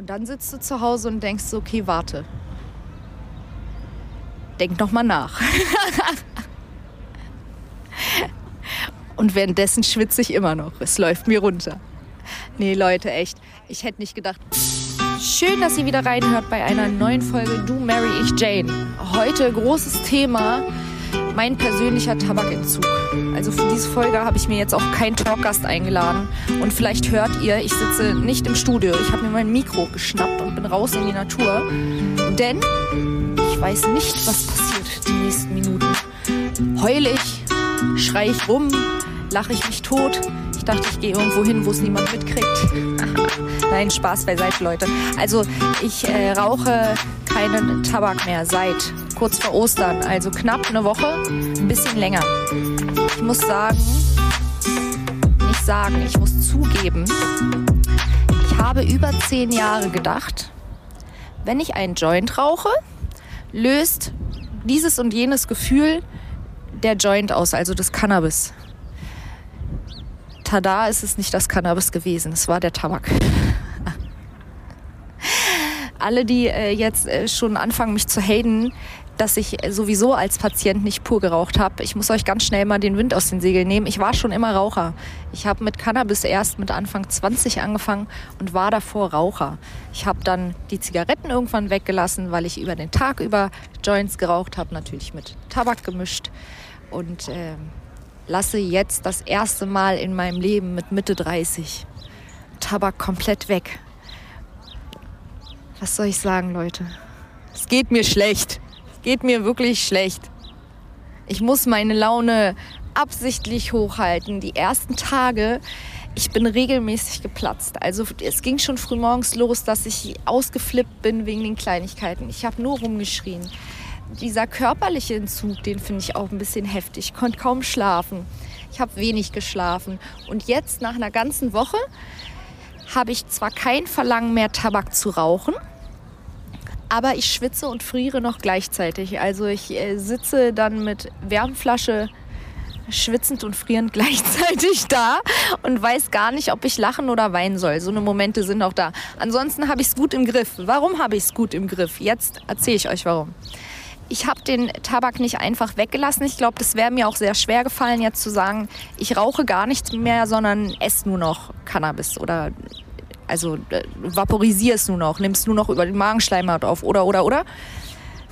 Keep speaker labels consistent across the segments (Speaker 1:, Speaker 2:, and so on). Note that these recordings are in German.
Speaker 1: Und dann sitzt du zu Hause und denkst okay, warte. Denk noch mal nach. und währenddessen schwitze ich immer noch. Es läuft mir runter. Nee, Leute, echt. Ich hätte nicht gedacht. Schön, dass ihr wieder reinhört bei einer neuen Folge Du Mary Ich Jane. Heute großes Thema mein persönlicher Tabakentzug. Also für diese Folge habe ich mir jetzt auch keinen Talkgast eingeladen. Und vielleicht hört ihr, ich sitze nicht im Studio. Ich habe mir mein Mikro geschnappt und bin raus in die Natur. Denn ich weiß nicht, was passiert die nächsten Minuten. Heule ich, schreie ich rum, lache ich mich tot. Ich dachte, ich gehe irgendwo hin, wo es niemand mitkriegt. Nein, Spaß beiseite, Leute. Also ich äh, rauche keinen Tabak mehr seit kurz vor Ostern, also knapp eine Woche, ein bisschen länger. Ich muss sagen, nicht sagen, ich muss zugeben, ich habe über zehn Jahre gedacht, wenn ich einen Joint rauche, löst dieses und jenes Gefühl der Joint aus, also das Cannabis. Tada ist es nicht das Cannabis gewesen, es war der Tabak alle, die äh, jetzt äh, schon anfangen, mich zu haten, dass ich sowieso als Patient nicht pur geraucht habe. Ich muss euch ganz schnell mal den Wind aus den Segeln nehmen. Ich war schon immer Raucher. Ich habe mit Cannabis erst mit Anfang 20 angefangen und war davor Raucher. Ich habe dann die Zigaretten irgendwann weggelassen, weil ich über den Tag über Joints geraucht habe, natürlich mit Tabak gemischt und äh, lasse jetzt das erste Mal in meinem Leben mit Mitte 30 Tabak komplett weg. Was soll ich sagen, Leute? Es geht mir schlecht geht mir wirklich schlecht. Ich muss meine Laune absichtlich hochhalten. Die ersten Tage, ich bin regelmäßig geplatzt. Also es ging schon früh morgens los, dass ich ausgeflippt bin wegen den Kleinigkeiten. Ich habe nur rumgeschrien. Dieser körperliche Entzug, den finde ich auch ein bisschen heftig. Ich konnte kaum schlafen. Ich habe wenig geschlafen. Und jetzt, nach einer ganzen Woche, habe ich zwar kein Verlangen mehr, Tabak zu rauchen, aber ich schwitze und friere noch gleichzeitig. Also ich äh, sitze dann mit Wärmflasche schwitzend und frierend gleichzeitig da und weiß gar nicht, ob ich lachen oder weinen soll. So eine Momente sind auch da. Ansonsten habe ich es gut im Griff. Warum habe ich es gut im Griff? Jetzt erzähle ich euch warum. Ich habe den Tabak nicht einfach weggelassen. Ich glaube, das wäre mir auch sehr schwer gefallen, jetzt zu sagen, ich rauche gar nichts mehr, sondern esse nur noch Cannabis oder also äh, vaporisier es nur noch, nimmst nur noch über den Magenschleimhaut auf oder, oder, oder.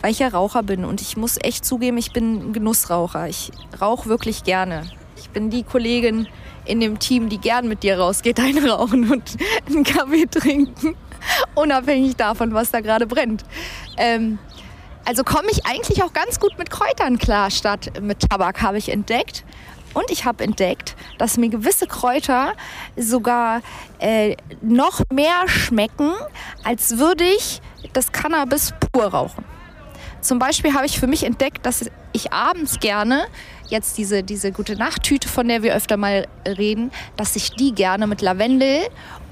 Speaker 1: Weil ich ja Raucher bin und ich muss echt zugeben, ich bin Genussraucher. Ich rauche wirklich gerne. Ich bin die Kollegin in dem Team, die gern mit dir rausgeht, einrauchen und einen Kaffee trinken, unabhängig davon, was da gerade brennt. Ähm, also komme ich eigentlich auch ganz gut mit Kräutern klar, statt mit Tabak, habe ich entdeckt. Und ich habe entdeckt, dass mir gewisse Kräuter sogar äh, noch mehr schmecken, als würde ich das Cannabis pur rauchen. Zum Beispiel habe ich für mich entdeckt, dass ich abends gerne jetzt diese, diese gute Nachttüte, von der wir öfter mal reden, dass ich die gerne mit Lavendel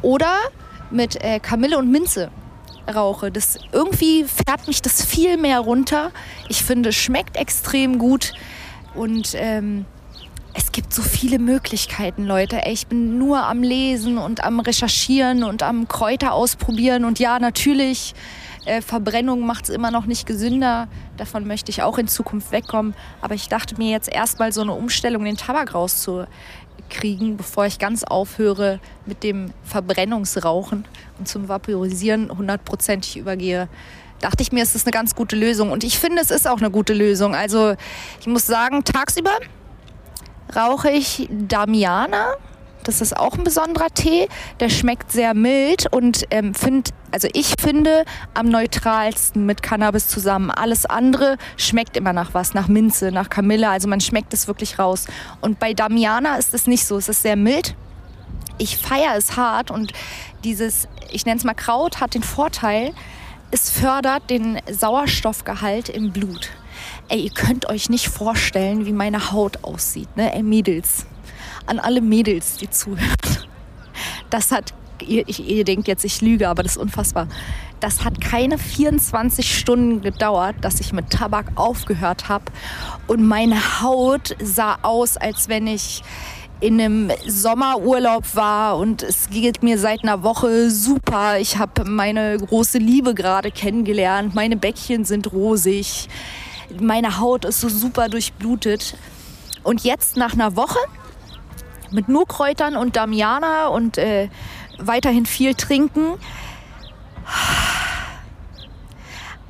Speaker 1: oder mit äh, Kamille und Minze rauche. Das irgendwie fährt mich das viel mehr runter. Ich finde, es schmeckt extrem gut und ähm, es gibt so viele Möglichkeiten, Leute. Ich bin nur am Lesen und am Recherchieren und am Kräuter ausprobieren. Und ja, natürlich, äh, Verbrennung macht es immer noch nicht gesünder. Davon möchte ich auch in Zukunft wegkommen. Aber ich dachte mir jetzt erstmal so eine Umstellung, den Tabak rauszukriegen, bevor ich ganz aufhöre mit dem Verbrennungsrauchen und zum Vaporisieren hundertprozentig übergehe dachte ich mir, es ist eine ganz gute Lösung. Und ich finde, es ist auch eine gute Lösung. Also ich muss sagen, tagsüber rauche ich Damiana. Das ist auch ein besonderer Tee. Der schmeckt sehr mild und ähm, find, also ich finde am neutralsten mit Cannabis zusammen. Alles andere schmeckt immer nach was, nach Minze, nach Kamille. Also man schmeckt es wirklich raus. Und bei Damiana ist es nicht so. Es ist sehr mild. Ich feiere es hart und dieses, ich nenne es mal Kraut, hat den Vorteil, es fördert den Sauerstoffgehalt im Blut. Ey, ihr könnt euch nicht vorstellen, wie meine Haut aussieht, ne? Ey, Mädels. An alle Mädels, die zuhören. Das hat, ihr, ihr denkt jetzt, ich lüge, aber das ist unfassbar. Das hat keine 24 Stunden gedauert, dass ich mit Tabak aufgehört habe. Und meine Haut sah aus, als wenn ich in einem Sommerurlaub war und es geht mir seit einer Woche super. Ich habe meine große Liebe gerade kennengelernt. Meine Bäckchen sind rosig. Meine Haut ist so super durchblutet. Und jetzt nach einer Woche mit nur Kräutern und Damiana und äh, weiterhin viel trinken.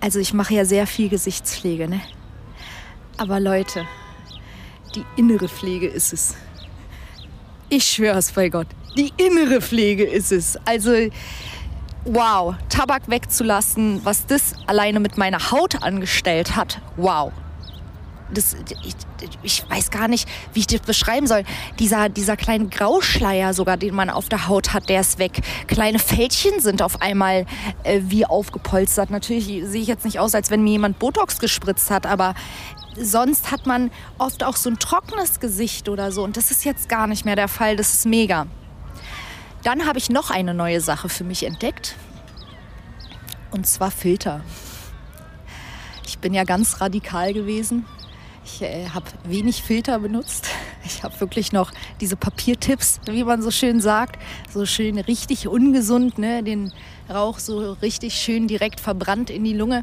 Speaker 1: Also ich mache ja sehr viel Gesichtspflege, ne? Aber Leute, die innere Pflege ist es. Ich schwöre es bei Gott. Die innere Pflege ist es. Also, wow, Tabak wegzulassen, was das alleine mit meiner Haut angestellt hat, wow. Das, ich, ich weiß gar nicht, wie ich das beschreiben soll. Dieser, dieser kleine Grauschleier sogar, den man auf der Haut hat, der ist weg. Kleine Fältchen sind auf einmal äh, wie aufgepolstert. Natürlich sehe ich jetzt nicht aus, als wenn mir jemand Botox gespritzt hat, aber sonst hat man oft auch so ein trockenes Gesicht oder so. Und das ist jetzt gar nicht mehr der Fall. Das ist mega. Dann habe ich noch eine neue Sache für mich entdeckt. Und zwar Filter. Ich bin ja ganz radikal gewesen. Ich äh, habe wenig Filter benutzt. Ich habe wirklich noch diese Papiertipps, wie man so schön sagt. So schön richtig ungesund, ne? den Rauch so richtig schön direkt verbrannt in die Lunge.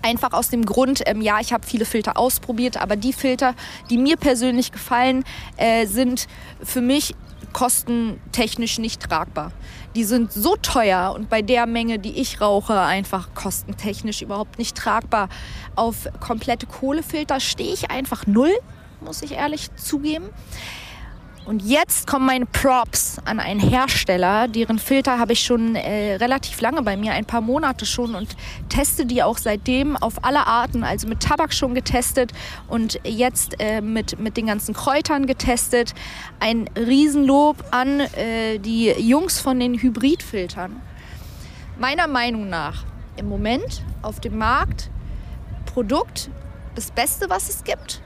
Speaker 1: Einfach aus dem Grund, ähm, ja, ich habe viele Filter ausprobiert, aber die Filter, die mir persönlich gefallen, äh, sind für mich kostentechnisch nicht tragbar. Die sind so teuer und bei der Menge, die ich rauche, einfach kostentechnisch überhaupt nicht tragbar. Auf komplette Kohlefilter stehe ich einfach null, muss ich ehrlich zugeben. Und jetzt kommen meine Props an einen Hersteller, deren Filter habe ich schon äh, relativ lange bei mir, ein paar Monate schon und teste die auch seitdem auf alle Arten, also mit Tabak schon getestet und jetzt äh, mit, mit den ganzen Kräutern getestet. Ein Riesenlob an äh, die Jungs von den Hybridfiltern. Meiner Meinung nach im Moment auf dem Markt Produkt das Beste, was es gibt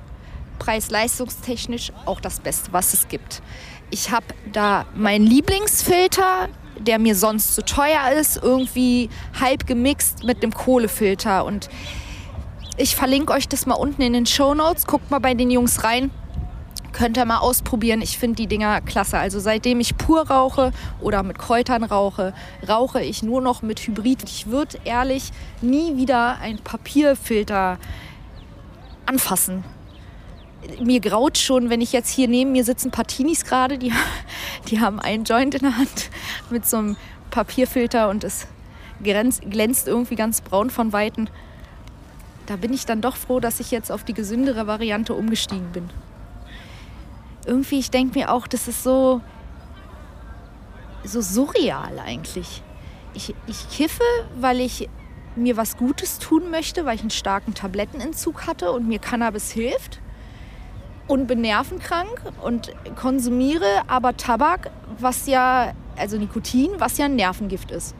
Speaker 1: preis-leistungstechnisch auch das Beste, was es gibt. Ich habe da meinen Lieblingsfilter, der mir sonst zu teuer ist, irgendwie halb gemixt mit dem Kohlefilter. Und ich verlinke euch das mal unten in den Show Notes. Guckt mal bei den Jungs rein. Könnt ihr mal ausprobieren. Ich finde die Dinger klasse. Also seitdem ich pur rauche oder mit Kräutern rauche, rauche ich nur noch mit Hybrid. Ich würde ehrlich nie wieder einen Papierfilter anfassen mir graut schon, wenn ich jetzt hier neben mir sitzen Partinis gerade, die, die haben einen Joint in der Hand mit so einem Papierfilter und es glänzt, glänzt irgendwie ganz braun von Weitem. Da bin ich dann doch froh, dass ich jetzt auf die gesündere Variante umgestiegen bin. Irgendwie, ich denke mir auch, das ist so, so surreal eigentlich. Ich, ich kiffe, weil ich mir was Gutes tun möchte, weil ich einen starken Tablettenentzug hatte und mir Cannabis hilft und bin nervenkrank und konsumiere aber Tabak, was ja, also Nikotin, was ja ein Nervengift ist.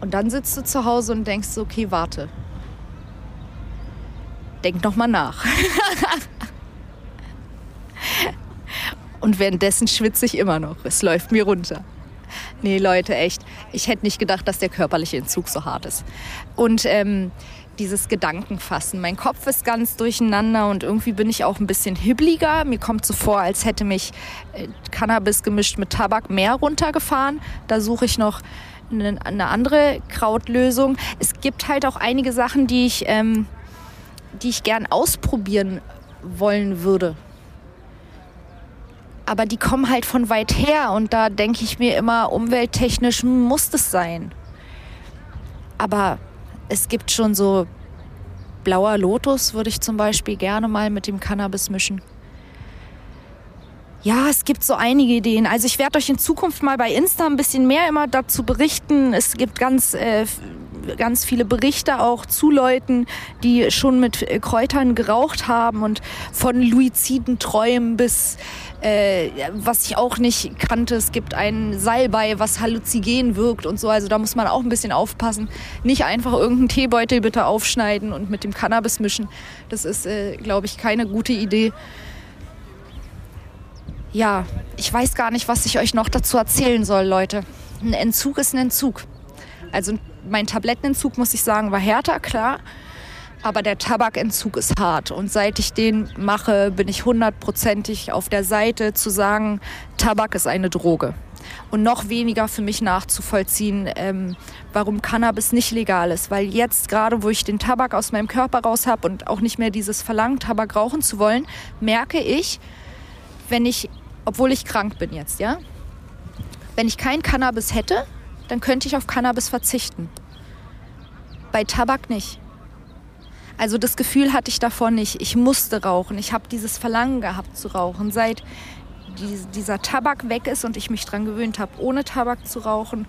Speaker 1: Und dann sitzt du zu Hause und denkst so, okay, warte. Denk noch mal nach. und währenddessen schwitze ich immer noch. Es läuft mir runter. Nee, Leute, echt. Ich hätte nicht gedacht, dass der körperliche Entzug so hart ist. Und ähm, dieses Gedankenfassen. Mein Kopf ist ganz durcheinander und irgendwie bin ich auch ein bisschen hibbliger. Mir kommt so vor, als hätte mich äh, Cannabis gemischt mit Tabak mehr runtergefahren. Da suche ich noch eine, eine andere Krautlösung. Es gibt halt auch einige Sachen, die ich, ähm, die ich gern ausprobieren wollen würde. Aber die kommen halt von weit her und da denke ich mir immer, umwelttechnisch muss das sein. Aber es gibt schon so blauer Lotus, würde ich zum Beispiel gerne mal mit dem Cannabis mischen. Ja, es gibt so einige Ideen. Also ich werde euch in Zukunft mal bei Insta ein bisschen mehr immer dazu berichten. Es gibt ganz, äh, ganz viele Berichte auch zu Leuten, die schon mit äh, Kräutern geraucht haben und von luiziden Träumen bis äh, was ich auch nicht kannte, es gibt ein Salbei, was halluzinogen wirkt und so. Also da muss man auch ein bisschen aufpassen. Nicht einfach irgendeinen Teebeutel bitte aufschneiden und mit dem Cannabis mischen. Das ist, äh, glaube ich, keine gute Idee. Ja, ich weiß gar nicht, was ich euch noch dazu erzählen soll, Leute. Ein Entzug ist ein Entzug. Also mein Tablettenentzug, muss ich sagen, war härter, klar. Aber der Tabakentzug ist hart. Und seit ich den mache, bin ich hundertprozentig auf der Seite zu sagen, Tabak ist eine Droge. Und noch weniger für mich nachzuvollziehen, ähm, warum Cannabis nicht legal ist. Weil jetzt gerade, wo ich den Tabak aus meinem Körper raus habe und auch nicht mehr dieses Verlangen, Tabak rauchen zu wollen, merke ich, wenn ich, obwohl ich krank bin jetzt, ja, wenn ich kein Cannabis hätte, dann könnte ich auf Cannabis verzichten. Bei Tabak nicht. Also das Gefühl hatte ich davor nicht. Ich musste rauchen. Ich habe dieses Verlangen gehabt zu rauchen. Seit dieser Tabak weg ist und ich mich daran gewöhnt habe, ohne Tabak zu rauchen,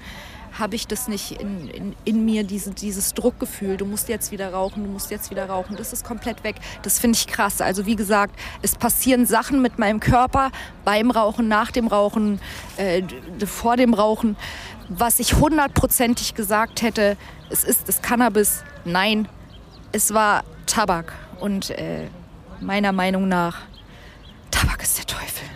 Speaker 1: habe ich das nicht in, in, in mir, diese, dieses Druckgefühl, du musst jetzt wieder rauchen, du musst jetzt wieder rauchen, das ist komplett weg. Das finde ich krass. Also wie gesagt, es passieren Sachen mit meinem Körper beim Rauchen, nach dem Rauchen, äh, vor dem Rauchen, was ich hundertprozentig gesagt hätte, es ist das Cannabis. Nein, es war Tabak. Und äh, meiner Meinung nach, Tabak ist der Teufel.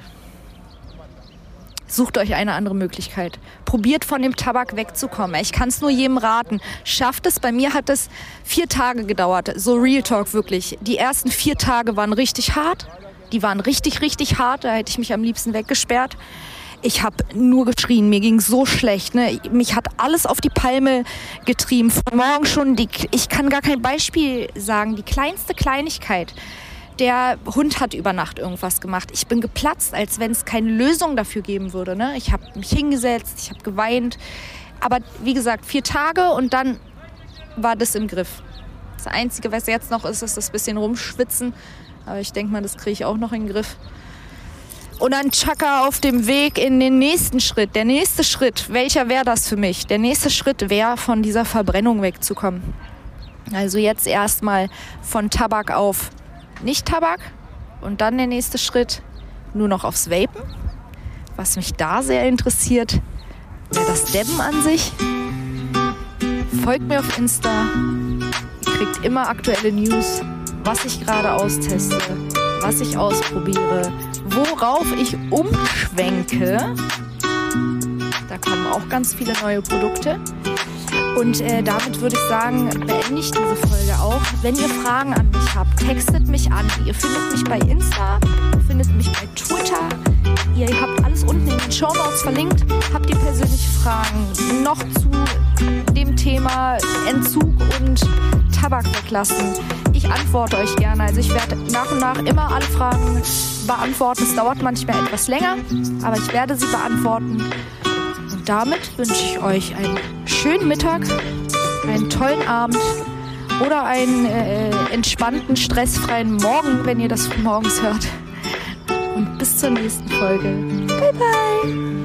Speaker 1: Sucht euch eine andere Möglichkeit. Probiert von dem Tabak wegzukommen. Ich kann es nur jedem raten. Schafft es. Bei mir hat es vier Tage gedauert. So Real Talk wirklich. Die ersten vier Tage waren richtig hart. Die waren richtig, richtig hart. Da hätte ich mich am liebsten weggesperrt. Ich habe nur geschrien, mir ging so schlecht. Ne? Mich hat alles auf die Palme getrieben. Von morgen schon, die, ich kann gar kein Beispiel sagen. Die kleinste Kleinigkeit der Hund hat über Nacht irgendwas gemacht. Ich bin geplatzt, als wenn es keine Lösung dafür geben würde. Ne? Ich habe mich hingesetzt, ich habe geweint. Aber wie gesagt, vier Tage und dann war das im Griff. Das Einzige, was jetzt noch ist, ist das bisschen rumschwitzen. Aber ich denke mal, das kriege ich auch noch in den Griff. Und dann Chaka auf dem Weg in den nächsten Schritt. Der nächste Schritt, welcher wäre das für mich? Der nächste Schritt wäre, von dieser Verbrennung wegzukommen. Also jetzt erstmal von Tabak auf nicht-Tabak. Und dann der nächste Schritt nur noch aufs Vapen. Was mich da sehr interessiert, wäre das Debben an sich. Folgt mir auf Insta. Ihr kriegt immer aktuelle News, was ich gerade austeste, was ich ausprobiere, worauf ich umschwenke. Da kommen auch ganz viele neue Produkte. Und äh, damit würde ich sagen, beende ich diese Folge auch. Wenn ihr Fragen an mich habt, textet mich an. Ihr findet mich bei Insta, findet mich bei Twitter. Ihr habt alles unten in den Show Notes verlinkt. Habt ihr persönliche Fragen noch zu dem Thema Entzug und Tabak weglassen? Ich antworte euch gerne. Also ich werde nach und nach immer alle Fragen beantworten. Es dauert manchmal etwas länger, aber ich werde sie beantworten damit wünsche ich euch einen schönen Mittag, einen tollen Abend oder einen äh, entspannten, stressfreien Morgen, wenn ihr das morgens hört. Und bis zur nächsten Folge. Bye bye!